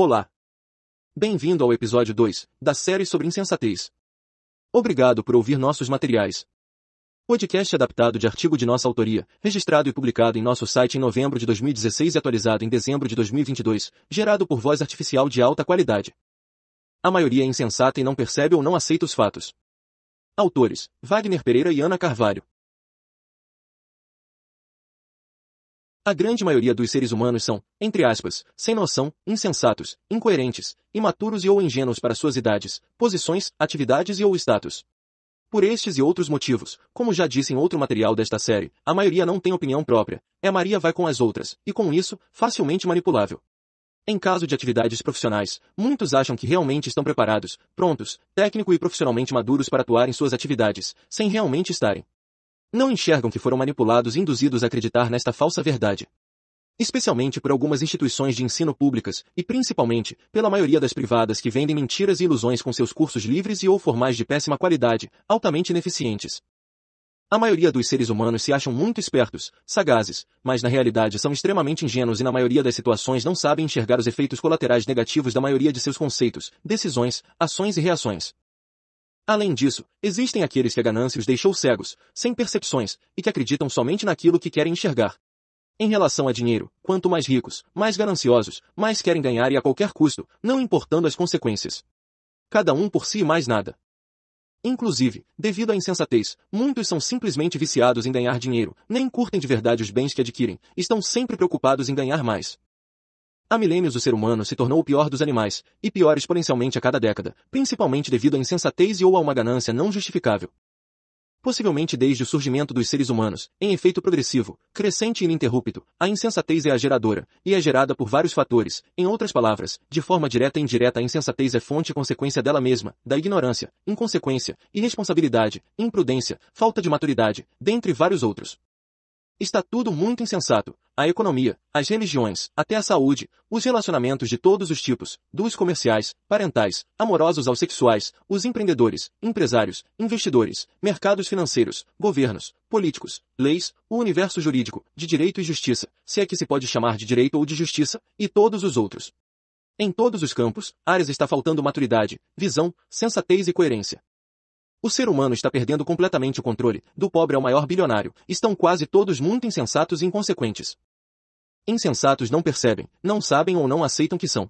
Olá! Bem-vindo ao episódio 2 da série sobre insensatez. Obrigado por ouvir nossos materiais. Podcast adaptado de artigo de nossa autoria, registrado e publicado em nosso site em novembro de 2016 e atualizado em dezembro de 2022, gerado por voz artificial de alta qualidade. A maioria é insensata e não percebe ou não aceita os fatos. Autores: Wagner Pereira e Ana Carvalho. A grande maioria dos seres humanos são, entre aspas, sem noção, insensatos, incoerentes, imaturos e ou ingênuos para suas idades, posições, atividades e ou status. Por estes e outros motivos, como já disse em outro material desta série, a maioria não tem opinião própria, é Maria vai com as outras, e com isso, facilmente manipulável. Em caso de atividades profissionais, muitos acham que realmente estão preparados, prontos, técnico e profissionalmente maduros para atuar em suas atividades, sem realmente estarem. Não enxergam que foram manipulados e induzidos a acreditar nesta falsa verdade. Especialmente por algumas instituições de ensino públicas, e principalmente, pela maioria das privadas que vendem mentiras e ilusões com seus cursos livres e ou formais de péssima qualidade, altamente ineficientes. A maioria dos seres humanos se acham muito espertos, sagazes, mas na realidade são extremamente ingênuos e na maioria das situações não sabem enxergar os efeitos colaterais negativos da maioria de seus conceitos, decisões, ações e reações. Além disso, existem aqueles que a ganância os deixou cegos, sem percepções, e que acreditam somente naquilo que querem enxergar. Em relação a dinheiro, quanto mais ricos, mais gananciosos, mais querem ganhar e a qualquer custo, não importando as consequências. Cada um por si e mais nada. Inclusive, devido à insensatez, muitos são simplesmente viciados em ganhar dinheiro, nem curtem de verdade os bens que adquirem, estão sempre preocupados em ganhar mais. Há milênios o ser humano se tornou o pior dos animais, e pior exponencialmente a cada década, principalmente devido à insensatez e ou a uma ganância não justificável. Possivelmente desde o surgimento dos seres humanos, em efeito progressivo, crescente e ininterrupto, a insensatez é a geradora, e é gerada por vários fatores, em outras palavras, de forma direta e indireta a insensatez é fonte e consequência dela mesma, da ignorância, inconsequência, irresponsabilidade, imprudência, falta de maturidade, dentre vários outros. Está tudo muito insensato. A economia, as religiões, até a saúde, os relacionamentos de todos os tipos, dos comerciais, parentais, amorosos aos sexuais, os empreendedores, empresários, investidores, mercados financeiros, governos, políticos, leis, o universo jurídico, de direito e justiça, se é que se pode chamar de direito ou de justiça, e todos os outros. Em todos os campos, áreas está faltando maturidade, visão, sensatez e coerência. O ser humano está perdendo completamente o controle, do pobre ao maior bilionário, estão quase todos muito insensatos e inconsequentes. Insensatos não percebem, não sabem ou não aceitam que são.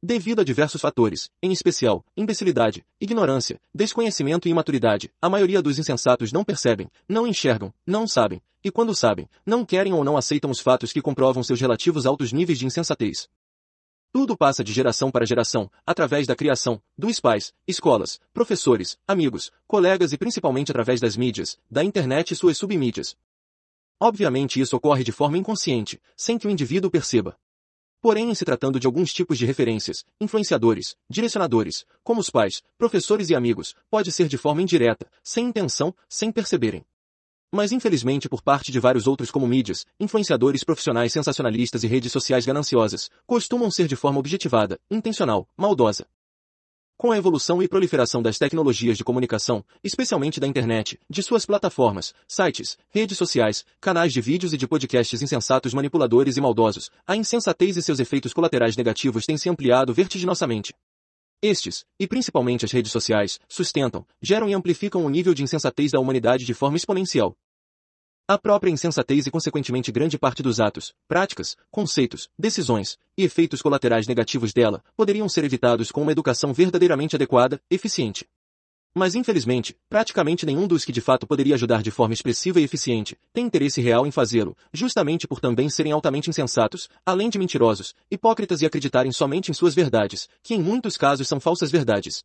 Devido a diversos fatores, em especial, imbecilidade, ignorância, desconhecimento e imaturidade, a maioria dos insensatos não percebem, não enxergam, não sabem, e quando sabem, não querem ou não aceitam os fatos que comprovam seus relativos altos níveis de insensatez. Tudo passa de geração para geração, através da criação, dos pais, escolas, professores, amigos, colegas e principalmente através das mídias, da internet e suas submídias. Obviamente isso ocorre de forma inconsciente, sem que o indivíduo perceba. Porém, em se tratando de alguns tipos de referências, influenciadores, direcionadores, como os pais, professores e amigos, pode ser de forma indireta, sem intenção, sem perceberem. Mas infelizmente por parte de vários outros como mídias, influenciadores profissionais sensacionalistas e redes sociais gananciosas, costumam ser de forma objetivada, intencional, maldosa. Com a evolução e proliferação das tecnologias de comunicação, especialmente da internet, de suas plataformas, sites, redes sociais, canais de vídeos e de podcasts insensatos manipuladores e maldosos, a insensatez e seus efeitos colaterais negativos têm se ampliado vertiginosamente. Estes, e principalmente as redes sociais, sustentam, geram e amplificam o nível de insensatez da humanidade de forma exponencial. A própria insensatez e consequentemente grande parte dos atos, práticas, conceitos, decisões e efeitos colaterais negativos dela poderiam ser evitados com uma educação verdadeiramente adequada, eficiente. Mas infelizmente, praticamente nenhum dos que de fato poderia ajudar de forma expressiva e eficiente tem interesse real em fazê-lo, justamente por também serem altamente insensatos, além de mentirosos, hipócritas e acreditarem somente em suas verdades, que em muitos casos são falsas verdades.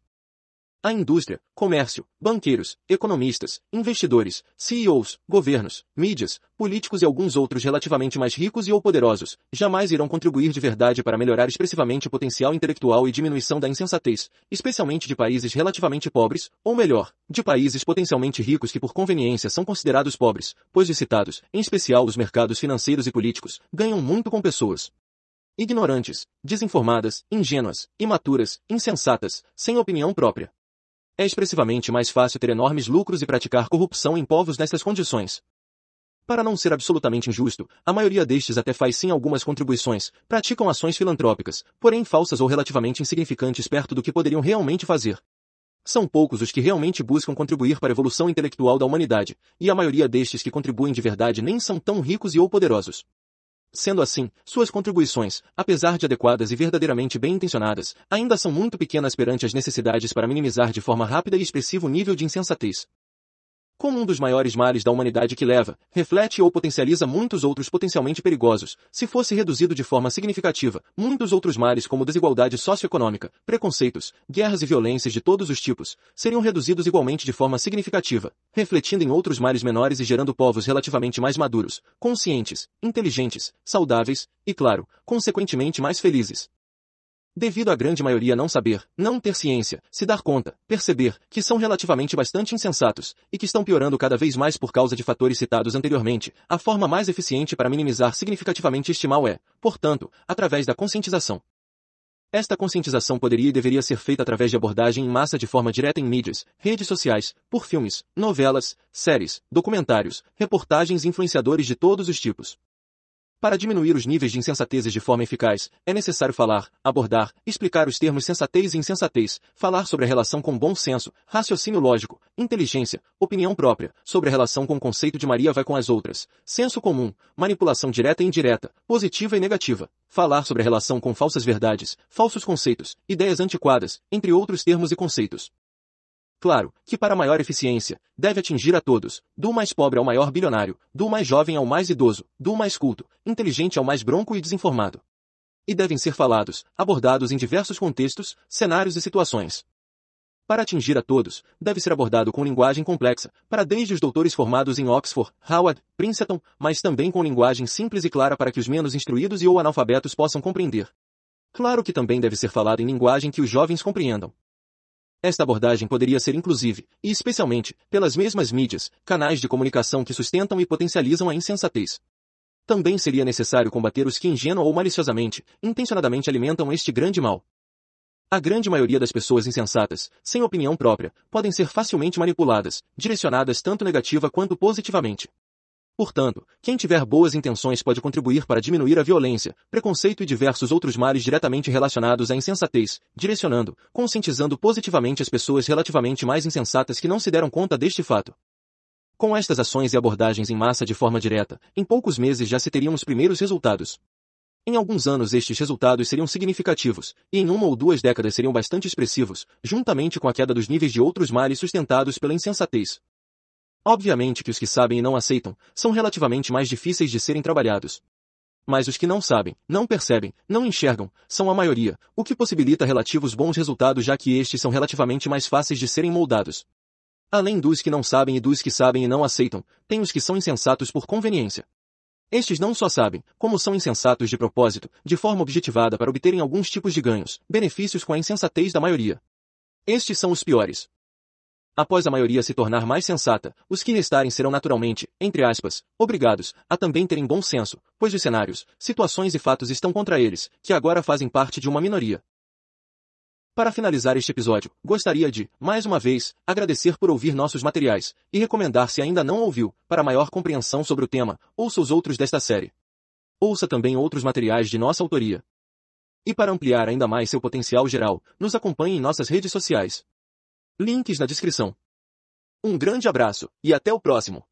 A indústria, comércio, banqueiros, economistas, investidores, CEOs, governos, mídias, políticos e alguns outros relativamente mais ricos e ou poderosos, jamais irão contribuir de verdade para melhorar expressivamente o potencial intelectual e diminuição da insensatez, especialmente de países relativamente pobres, ou melhor, de países potencialmente ricos que por conveniência são considerados pobres, pois os citados, em especial os mercados financeiros e políticos, ganham muito com pessoas, ignorantes, desinformadas, ingênuas, imaturas, insensatas, sem opinião própria. É expressivamente mais fácil ter enormes lucros e praticar corrupção em povos nessas condições. Para não ser absolutamente injusto, a maioria destes até faz sim algumas contribuições, praticam ações filantrópicas, porém falsas ou relativamente insignificantes perto do que poderiam realmente fazer. São poucos os que realmente buscam contribuir para a evolução intelectual da humanidade, e a maioria destes que contribuem de verdade nem são tão ricos e ou poderosos. Sendo assim, suas contribuições, apesar de adequadas e verdadeiramente bem intencionadas, ainda são muito pequenas perante as necessidades para minimizar de forma rápida e expressiva o nível de insensatez como um dos maiores males da humanidade que leva, reflete ou potencializa muitos outros potencialmente perigosos, se fosse reduzido de forma significativa, muitos outros males como desigualdade socioeconômica, preconceitos, guerras e violências de todos os tipos, seriam reduzidos igualmente de forma significativa, refletindo em outros males menores e gerando povos relativamente mais maduros, conscientes, inteligentes, saudáveis e, claro, consequentemente mais felizes devido à grande maioria não saber, não ter ciência, se dar conta, perceber, que são relativamente bastante insensatos, e que estão piorando cada vez mais por causa de fatores citados anteriormente, a forma mais eficiente para minimizar significativamente este mal é, portanto, através da conscientização. Esta conscientização poderia e deveria ser feita através de abordagem em massa de forma direta em mídias, redes sociais, por filmes, novelas, séries, documentários, reportagens e influenciadores de todos os tipos. Para diminuir os níveis de insensatezes de forma eficaz, é necessário falar, abordar, explicar os termos sensatez e insensatez, falar sobre a relação com bom senso, raciocínio lógico, inteligência, opinião própria, sobre a relação com o conceito de Maria vai com as outras, senso comum, manipulação direta e indireta, positiva e negativa, falar sobre a relação com falsas verdades, falsos conceitos, ideias antiquadas, entre outros termos e conceitos. Claro, que para maior eficiência, deve atingir a todos, do mais pobre ao maior bilionário, do mais jovem ao mais idoso, do mais culto, inteligente ao mais bronco e desinformado. E devem ser falados, abordados em diversos contextos, cenários e situações. Para atingir a todos, deve ser abordado com linguagem complexa, para desde os doutores formados em Oxford, Howard, Princeton, mas também com linguagem simples e clara para que os menos instruídos e ou analfabetos possam compreender. Claro que também deve ser falado em linguagem que os jovens compreendam. Esta abordagem poderia ser inclusive, e especialmente, pelas mesmas mídias, canais de comunicação que sustentam e potencializam a insensatez. Também seria necessário combater os que ingênua ou maliciosamente, intencionadamente alimentam este grande mal. A grande maioria das pessoas insensatas, sem opinião própria, podem ser facilmente manipuladas, direcionadas tanto negativa quanto positivamente. Portanto, quem tiver boas intenções pode contribuir para diminuir a violência, preconceito e diversos outros males diretamente relacionados à insensatez, direcionando, conscientizando positivamente as pessoas relativamente mais insensatas que não se deram conta deste fato. Com estas ações e abordagens em massa de forma direta, em poucos meses já se teriam os primeiros resultados. Em alguns anos estes resultados seriam significativos, e em uma ou duas décadas seriam bastante expressivos, juntamente com a queda dos níveis de outros males sustentados pela insensatez. Obviamente que os que sabem e não aceitam são relativamente mais difíceis de serem trabalhados. Mas os que não sabem, não percebem, não enxergam, são a maioria, o que possibilita relativos bons resultados já que estes são relativamente mais fáceis de serem moldados. Além dos que não sabem e dos que sabem e não aceitam, tem os que são insensatos por conveniência. Estes não só sabem, como são insensatos de propósito, de forma objetivada para obterem alguns tipos de ganhos, benefícios com a insensatez da maioria. Estes são os piores. Após a maioria se tornar mais sensata, os que restarem serão naturalmente, entre aspas, obrigados a também terem bom senso, pois os cenários, situações e fatos estão contra eles, que agora fazem parte de uma minoria. Para finalizar este episódio, gostaria de, mais uma vez, agradecer por ouvir nossos materiais, e recomendar se ainda não ouviu, para maior compreensão sobre o tema, ouça os outros desta série. Ouça também outros materiais de nossa autoria. E para ampliar ainda mais seu potencial geral, nos acompanhe em nossas redes sociais. Links na descrição. Um grande abraço e até o próximo!